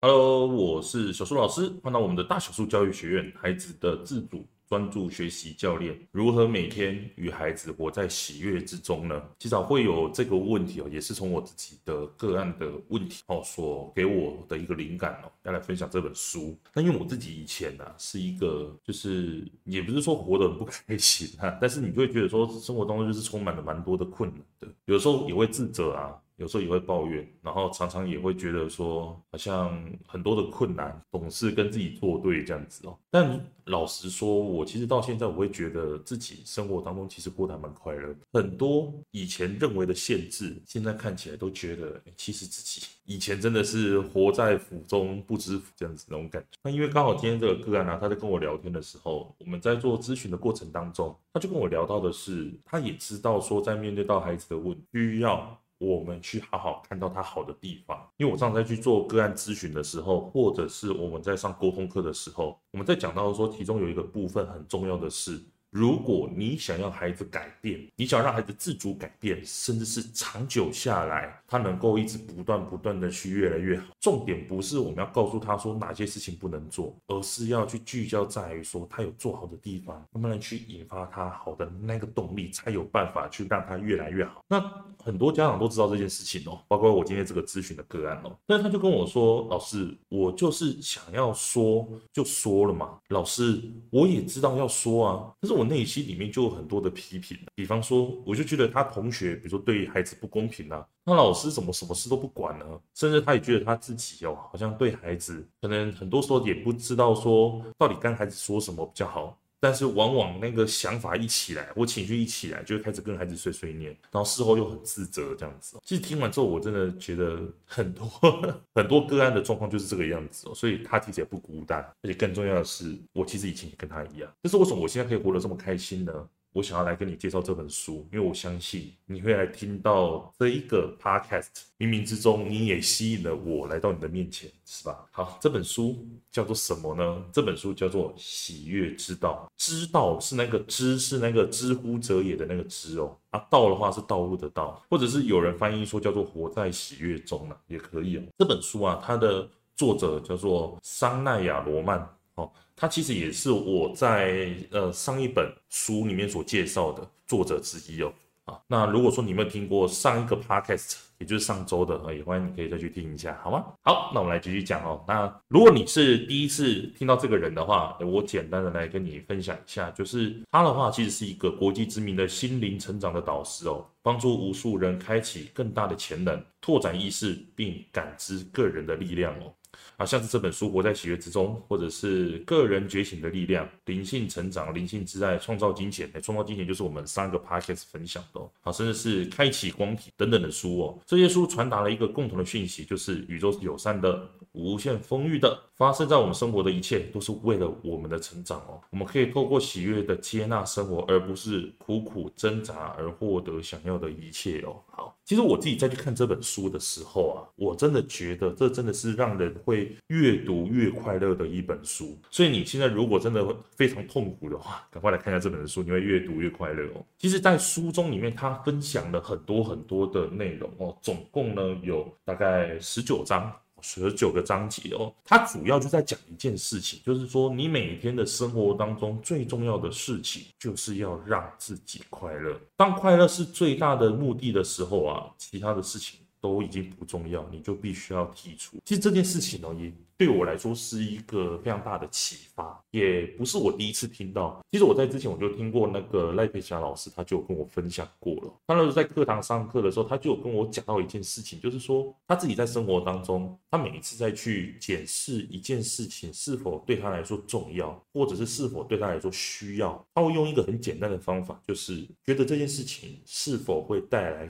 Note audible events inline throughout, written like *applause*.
Hello，我是小树老师，欢迎到我们的大小树教育学院，孩子的自主专注学习教练，如何每天与孩子活在喜悦之中呢？至少会有这个问题哦，也是从我自己的个案的问题哦，所给我的一个灵感哦，要来分享这本书。那因为我自己以前呢、啊，是一个就是也不是说活得很不开心啊，但是你就会觉得说生活当中就是充满了蛮多的困难的，有时候也会自责啊。有时候也会抱怨，然后常常也会觉得说，好像很多的困难总是跟自己作对这样子哦。但老实说，我其实到现在我会觉得自己生活当中其实过得还蛮快乐。很多以前认为的限制，现在看起来都觉得，其实自己以前真的是活在福中不知福这样子那种感觉。那因为刚好今天这个个案呢、啊，他在跟我聊天的时候，我们在做咨询的过程当中，他就跟我聊到的是，他也知道说，在面对到孩子的问，需要。我们去好好看到他好的地方，因为我上次在去做个案咨询的时候，或者是我们在上沟通课的时候，我们在讲到说，其中有一个部分很重要的是。如果你想要孩子改变，你想让孩子自主改变，甚至是长久下来，他能够一直不断不断的去越来越好。重点不是我们要告诉他说哪些事情不能做，而是要去聚焦在于说他有做好的地方，慢慢的去引发他好的那个动力，才有办法去让他越来越好。那很多家长都知道这件事情哦，包括我今天这个咨询的个案哦，那他就跟我说，老师，我就是想要说就说了嘛，老师，我也知道要说啊，但是。我内心里面就有很多的批评，比方说，我就觉得他同学，比如说对孩子不公平啊，那老师怎么什么事都不管呢？甚至他也觉得他自己哦，好像对孩子可能很多时候也不知道说到底跟孩子说什么比较好。但是往往那个想法一起来，我情绪一起来，就会开始跟孩子碎碎念，然后事后又很自责这样子。其实听完之后，我真的觉得很多 *laughs* 很多个案的状况就是这个样子哦，所以他其实也不孤单，而且更重要的是，我其实以前也跟他一样。但是为什么我现在可以活得这么开心呢？我想要来跟你介绍这本书，因为我相信你会来听到这一个 podcast，冥冥之中你也吸引了我来到你的面前，是吧？好，这本书叫做什么呢？这本书叫做《喜悦之道》，知道是那个知，是那个之乎者也的那个知哦。啊，道的话是道路的道，或者是有人翻译说叫做活在喜悦中了，也可以哦。这本书啊，它的作者叫做桑奈亚罗曼。哦，他其实也是我在呃上一本书里面所介绍的作者之一哦。啊，那如果说你没有听过上一个 podcast，也就是上周的，也欢迎你可以再去听一下，好吗？好，那我们来继续讲哦。那如果你是第一次听到这个人的话，我简单的来跟你分享一下，就是他的话其实是一个国际知名的心灵成长的导师哦，帮助无数人开启更大的潜能，拓展意识，并感知个人的力量哦。啊，像是这本书《活在喜悦之中》，或者是个人觉醒的力量、灵性成长、灵性之爱、创造金钱，哎，创造金钱就是我们三个 podcast 分享的哦。好，甚至是开启光体等等的书哦，这些书传达了一个共同的讯息，就是宇宙是友善的、无限丰裕的，发生在我们生活的一切都是为了我们的成长哦。我们可以透过喜悦的接纳生活，而不是苦苦挣扎而获得想要的一切哦。好。其实我自己在去看这本书的时候啊，我真的觉得这真的是让人会越读越快乐的一本书。所以你现在如果真的非常痛苦的话，赶快来看一下这本书，你会越读越快乐哦。其实，在书中里面，他分享了很多很多的内容哦，总共呢有大概十九章。十九个章节哦，它主要就在讲一件事情，就是说你每天的生活当中最重要的事情，就是要让自己快乐。当快乐是最大的目的的时候啊，其他的事情都已经不重要，你就必须要剔除。其实这件事情呢，也对我来说是一个非常大的启发，也不是我第一次听到。其实我在之前我就听过那个赖佩霞老师，他就跟我分享过了。他那时候在课堂上课的时候，他就有跟我讲到一件事情，就是说他自己在生活当中，他每一次再去检视一件事情是否对他来说重要，或者是是否对他来说需要，他会用一个很简单的方法，就是觉得这件事情是否会带来。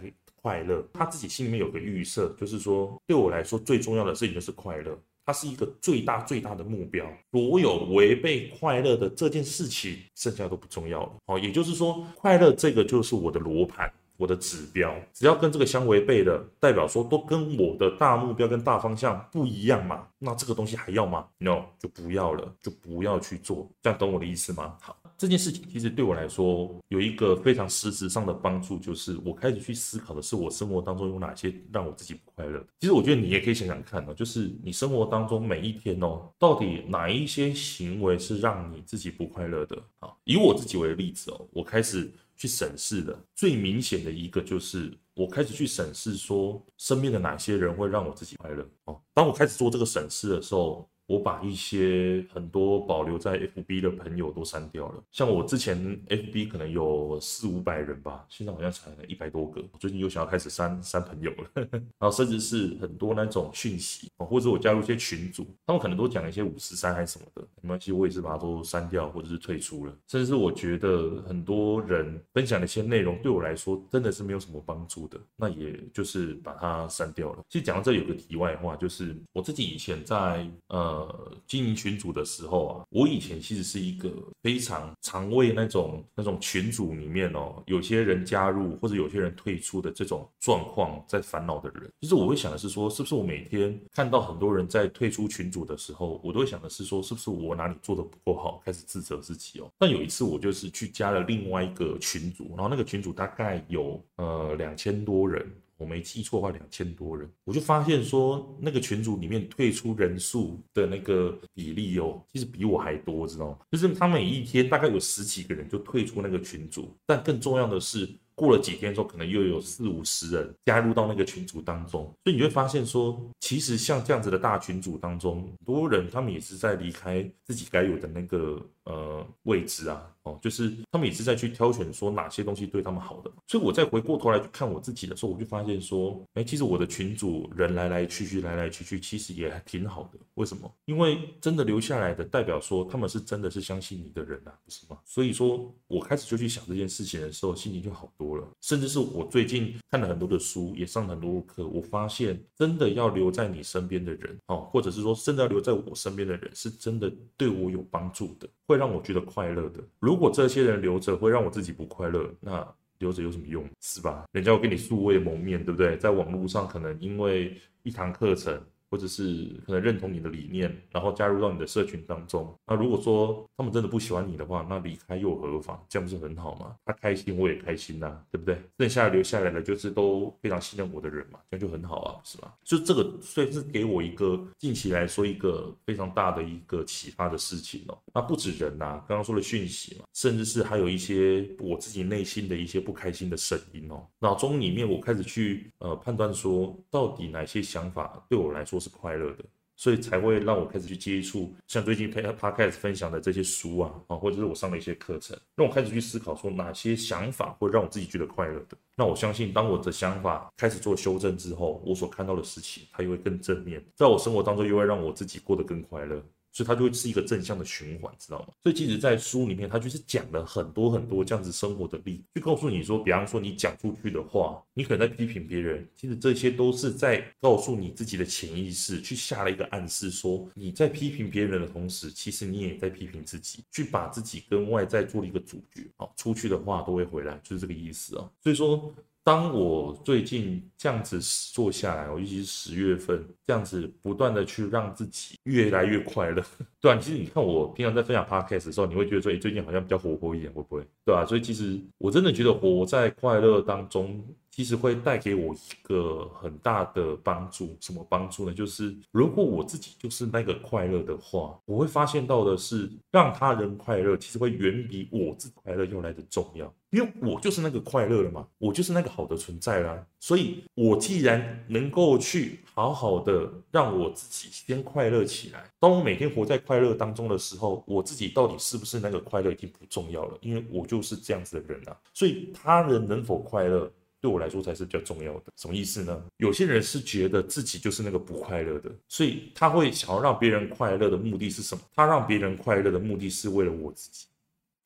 快乐，他自己心里面有个预设，就是说，对我来说最重要的事情就是快乐，它是一个最大最大的目标。所有违背快乐的这件事情，剩下都不重要了。哦，也就是说，快乐这个就是我的罗盘，我的指标，只要跟这个相违背的，代表说都跟我的大目标跟大方向不一样嘛，那这个东西还要吗？No，就不要了，就不要去做。这样懂我的意思吗？好。这件事情其实对我来说有一个非常实质上的帮助，就是我开始去思考的是我生活当中有哪些让我自己不快乐。其实我觉得你也可以想想看哦，就是你生活当中每一天哦，到底哪一些行为是让你自己不快乐的啊？以我自己为例子哦，我开始去审视的最明显的一个就是，我开始去审视说身边的哪些人会让我自己快乐哦。当我开始做这个审视的时候。我把一些很多保留在 FB 的朋友都删掉了，像我之前 FB 可能有四五百人吧，现在好像才一百多个。最近又想要开始删删朋友了，*laughs* 然后甚至是很多那种讯息，或者我加入一些群组，他们可能都讲一些五四三还是什么的，没关系，我也是把它都删掉或者是退出了。甚至是我觉得很多人分享的一些内容对我来说真的是没有什么帮助的，那也就是把它删掉了。其实讲到这里有个题外话，就是我自己以前在呃。呃，经营群组的时候啊，我以前其实是一个非常常为那种那种群组里面哦，有些人加入或者有些人退出的这种状况在烦恼的人。其实我会想的是说，是不是我每天看到很多人在退出群组的时候，我都会想的是说，是不是我哪里做的不够好，开始自责自己哦。但有一次我就是去加了另外一个群组，然后那个群组大概有呃两千多人。我没记错的话，两千多人，我就发现说，那个群组里面退出人数的那个比例哦，其实比我还多，知道吗？就是他每一天大概有十几个人就退出那个群组，但更重要的是，过了几天之后，可能又有四五十人加入到那个群组当中，所以你会发现说，其实像这样子的大群组当中，很多人他们也是在离开自己该有的那个呃位置啊。哦就是他们也是在去挑选说哪些东西对他们好的，所以我再回过头来去看我自己的时候，我就发现说，哎，其实我的群主人来来去去，来来去去，其实也还挺好的。为什么？因为真的留下来的，代表说他们是真的是相信你的人啊，不是吗？所以说我开始就去想这件事情的时候，心情就好多了。甚至是我最近看了很多的书，也上了很多的课，我发现真的要留在你身边的人，哦，或者是说真的要留在我身边的人，是真的对我有帮助的，会让我觉得快乐的。如果这些人留着会让我自己不快乐，那留着有什么用？是吧？人家会跟你素未谋面，对不对？在网络上可能因为一堂课程。或者是可能认同你的理念，然后加入到你的社群当中。那如果说他们真的不喜欢你的话，那离开又何妨？这样不是很好吗？他开心我也开心呐、对不对？剩下留下来的就是都非常信任我的人嘛，这样就很好啊，是吧？就这个，所以是给我一个近期来说一个非常大的一个启发的事情哦。那不止人呐、刚刚说的讯息嘛，甚至是还有一些我自己内心的一些不开心的声音哦。脑中里面我开始去呃判断说，到底哪些想法对我来说。是快乐的，所以才会让我开始去接触像最近 Podcast 分享的这些书啊，啊，或者是我上的一些课程，让我开始去思考说哪些想法会让我自己觉得快乐的。那我相信，当我的想法开始做修正之后，我所看到的事情它又会更正面，在我生活当中又会让我自己过得更快乐。所以它就会是一个正向的循环，知道吗？所以其实，在书里面，它就是讲了很多很多这样子生活的例子，就告诉你说，比方说你讲出去的话，你可能在批评别人，其实这些都是在告诉你自己的潜意识，去下了一个暗示，说你在批评别人的同时，其实你也在批评自己，去把自己跟外在做了一个主角，好，出去的话都会回来，就是这个意思啊。所以说。当我最近这样子做下来，尤其是十月份这样子不断的去让自己越来越快乐，*laughs* 对啊，其实你看我平常在分享 podcast 的时候，你会觉得说，哎，最近好像比较活泼一点，会不会？对啊，所以其实我真的觉得活在快乐当中。其实会带给我一个很大的帮助，什么帮助呢？就是如果我自己就是那个快乐的话，我会发现到的是，让他人快乐，其实会远比我自己快乐要来的重要，因为我就是那个快乐了嘛，我就是那个好的存在啦。所以，我既然能够去好好的让我自己先快乐起来，当我每天活在快乐当中的时候，我自己到底是不是那个快乐已经不重要了，因为我就是这样子的人啊。所以，他人能否快乐？对我来说才是比较重要的，什么意思呢？有些人是觉得自己就是那个不快乐的，所以他会想要让别人快乐的目的是什么？他让别人快乐的目的是为了我自己。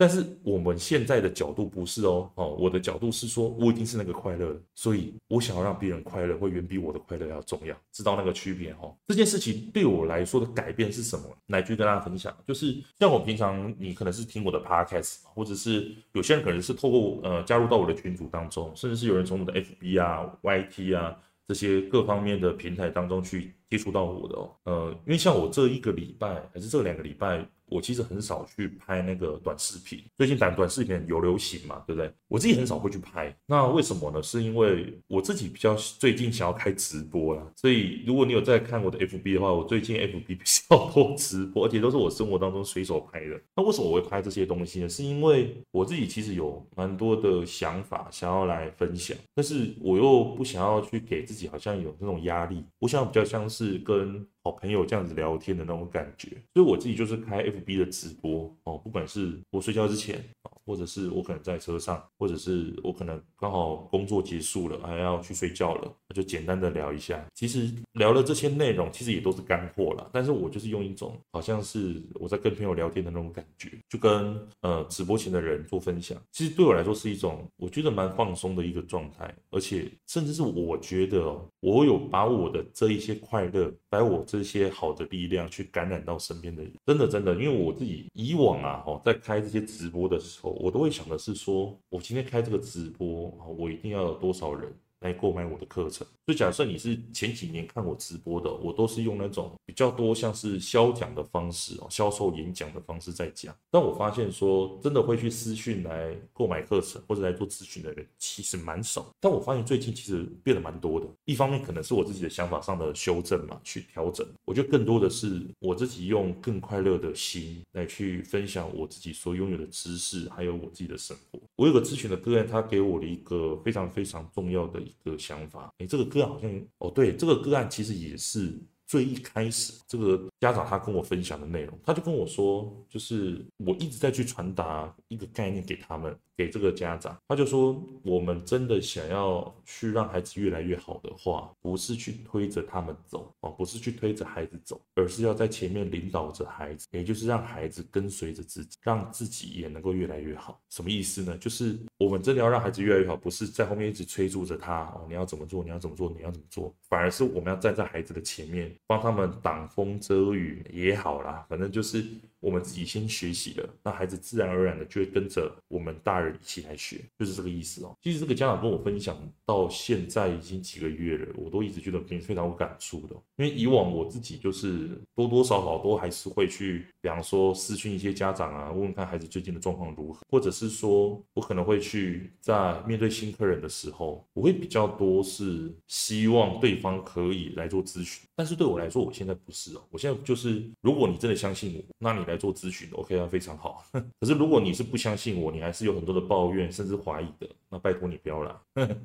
但是我们现在的角度不是哦，哦，我的角度是说，我已经是那个快乐，所以我想要让别人快乐，会远比我的快乐要重要，知道那个区别哈？这件事情对我来说的改变是什么？来去跟大家分享，就是像我平常，你可能是听我的 podcast，或者是有些人可能是透过呃加入到我的群组当中，甚至是有人从我的 FB 啊、YT 啊这些各方面的平台当中去。接触到我的哦。呃，因为像我这一个礼拜还是这两个礼拜。我其实很少去拍那个短视频，最近短短视频有流行嘛，对不对？我自己很少会去拍，那为什么呢？是因为我自己比较最近想要开直播啦，所以如果你有在看我的 FB 的话，我最近 FB 比较多直播，而且都是我生活当中随手拍的。那为什么我会拍这些东西呢？是因为我自己其实有蛮多的想法想要来分享，但是我又不想要去给自己好像有那种压力，我想比较像是是跟好朋友这样子聊天的那种感觉，所以我自己就是开 FB 的直播哦，不管是我睡觉之前，或者是我可能在车上，或者是我可能刚好工作结束了，还要去睡觉了，那就简单的聊一下。其实聊了这些内容，其实也都是干货啦，但是我就是用一种好像是我在跟朋友聊天的那种感觉，就跟呃直播前的人做分享。其实对我来说是一种我觉得蛮放松的一个状态，而且甚至是我觉得，我有把我的这一些快乐，把我。这些好的力量去感染到身边的人，真的真的，因为我自己以往啊，哦，在开这些直播的时候，我都会想的是说，我今天开这个直播，我一定要有多少人。来购买我的课程，所以假设你是前几年看我直播的，我都是用那种比较多像是销讲的方式哦，销售演讲的方式在讲。但我发现说，真的会去私讯来购买课程或者来做咨询的人其实蛮少。但我发现最近其实变得蛮多的，一方面可能是我自己的想法上的修正嘛，去调整。我觉得更多的是我自己用更快乐的心来去分享我自己所拥有的知识，还有我自己的生活。我有个咨询的个案，他给我了一个非常非常重要的。的想法，诶，这个个案好像哦，对，这个个案其实也是最一开始这个家长他跟我分享的内容，他就跟我说，就是我一直在去传达一个概念给他们。给这个家长，他就说：我们真的想要去让孩子越来越好的话，不是去推着他们走哦，不是去推着孩子走，而是要在前面领导着孩子，也就是让孩子跟随着自己，让自己也能够越来越好。什么意思呢？就是我们真的要让孩子越来越好，不是在后面一直催促着他哦，你要怎么做，你要怎么做，你要怎么做，反而是我们要站在孩子的前面，帮他们挡风遮雨也好啦，反正就是。我们自己先学习了，那孩子自然而然的就会跟着我们大人一起来学，就是这个意思哦。其实这个家长跟我分享到现在已经几个月了，我都一直觉得非常有感触的。因为以往我自己就是多多少少都还是会去，比方说私讯一些家长啊，问问看孩子最近的状况如何，或者是说我可能会去在面对新客人的时候，我会比较多是希望对方可以来做咨询。但是对我来说，我现在不是哦，我现在就是如果你真的相信我，那你来。做咨询，OK 啊，非常好。*laughs* 可是如果你是不相信我，你还是有很多的抱怨，甚至怀疑的，那拜托你不要来。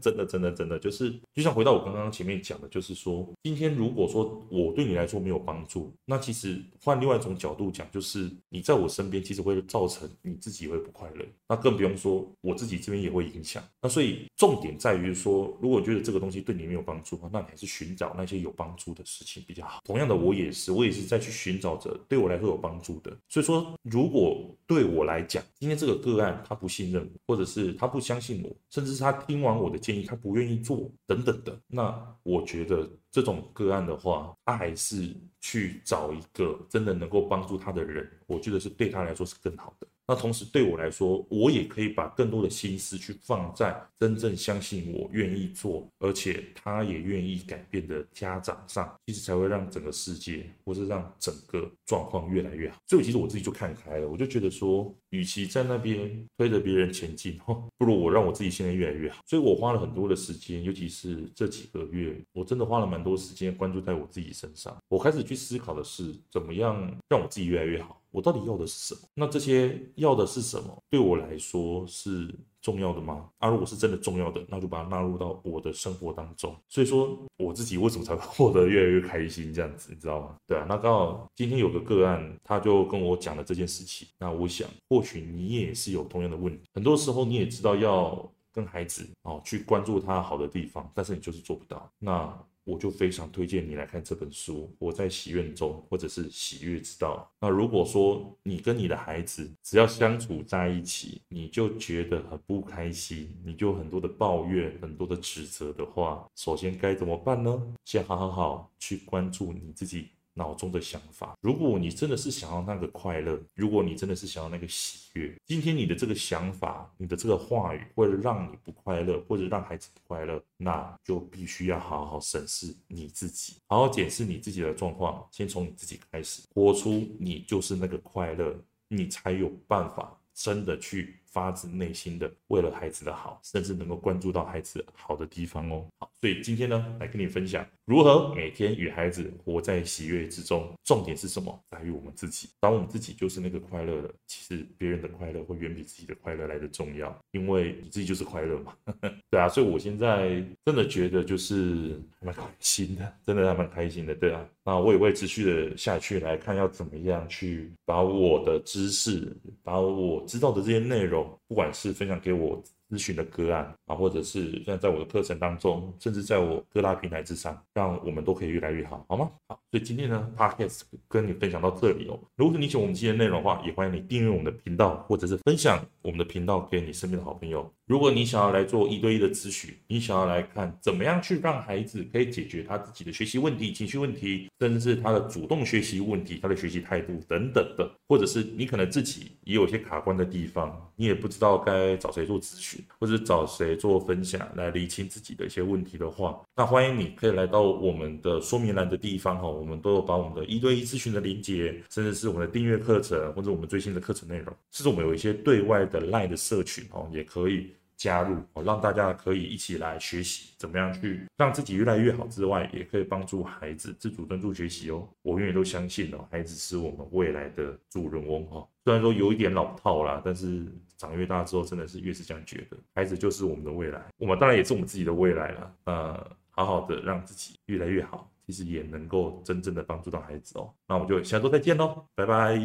真的，真的，真的，就是就像回到我刚刚前面讲的，就是说，今天如果说我对你来说没有帮助，那其实换另外一种角度讲，就是你在我身边，其实会造成你自己会不快乐。那更不用说我自己这边也会影响。那所以重点在于说，如果觉得这个东西对你没有帮助的话，那你还是寻找那些有帮助的事情比较好。同样的，我也是，我也是在去寻找着对我来说有帮助的。所以说，如果对我来讲，今天这个个案他不信任我，或者是他不相信我，甚至是他听完我的建议他不愿意做等等的，那我觉得这种个案的话，他还是去找一个真的能够帮助他的人，我觉得是对他来说是更好的。那同时对我来说，我也可以把更多的心思去放在真正相信我、愿意做，而且他也愿意改变的家长上，其实才会让整个世界，或是让整个状况越来越好。所以其实我自己就看开了，我就觉得说，与其在那边推着别人前进，*laughs* 不如我让我自己现在越来越好。所以我花了很多的时间，尤其是这几个月，我真的花了蛮多时间关注在我自己身上。我开始去思考的是，怎么样让我自己越来越好。我到底要的是什么？那这些要的是什么？对我来说是重要的吗？啊，如果是真的重要的，那就把它纳入到我的生活当中。所以说，我自己为什么才会 *laughs* 获得越来越开心？这样子，你知道吗？对啊，那刚好今天有个个案，他就跟我讲了这件事情。那我想，或许你也是有同样的问题。很多时候，你也知道要跟孩子哦去关注他好的地方，但是你就是做不到。那我就非常推荐你来看这本书《我在喜悦中》，或者是喜悦之道。那如果说你跟你的孩子只要相处在一起，你就觉得很不开心，你就很多的抱怨、很多的指责的话，首先该怎么办呢？先好好好去关注你自己脑中的想法。如果你真的是想要那个快乐，如果你真的是想要那个喜悦，今天你的这个想法，你的这个话语，会让你不快乐，或者让孩子不快乐，那就必须要好好审视你自己，好好检视你自己的状况，先从你自己开始，活出你就是那个快乐，你才有办法真的去。发自内心的为了孩子的好，甚至能够关注到孩子好的地方哦。好，所以今天呢，来跟你分享如何每天与孩子活在喜悦之中。重点是什么？在于我们自己。当我们自己就是那个快乐的，其实别人的快乐会远比自己的快乐来的重要，因为你自己就是快乐嘛。*laughs* 对啊，所以我现在真的觉得就是蛮开心的，真的还蛮开心的。对啊，那我也会持续的下去来看要怎么样去把我的知识，把我知道的这些内容。不管是分享给我咨询的个案啊，或者是现在在我的课程当中，甚至在我各大平台之上，让我们都可以越来越好，好吗？好，所以今天呢，Podcast 跟你分享到这里哦。如果你喜欢我们今天的内容的话，也欢迎你订阅我们的频道，或者是分享我们的频道给你身边的好朋友。如果你想要来做一对一的咨询，你想要来看怎么样去让孩子可以解决他自己的学习问题、情绪问题，甚至是他的主动学习问题、他的学习态度等等的，或者是你可能自己也有些卡关的地方，你也不知道该找谁做咨询。或者找谁做分享来厘清自己的一些问题的话，那欢迎你可以来到我们的说明栏的地方哈，我们都有把我们的一对一咨询的连接，甚至是我们的订阅课程或者我们最新的课程内容，甚至我们有一些对外的 LINE 的社群哦，也可以加入哦，让大家可以一起来学习怎么样去让自己越来越好之外，也可以帮助孩子自主专注学习哦。我永远都相信哦，孩子是我们未来的主人翁哈，虽然说有一点老套啦，但是。长越大之后，真的是越是这样觉得，孩子就是我们的未来，我们当然也是我们自己的未来了。呃，好好的让自己越来越好，其实也能够真正的帮助到孩子哦。那我们就下周再见喽，拜拜。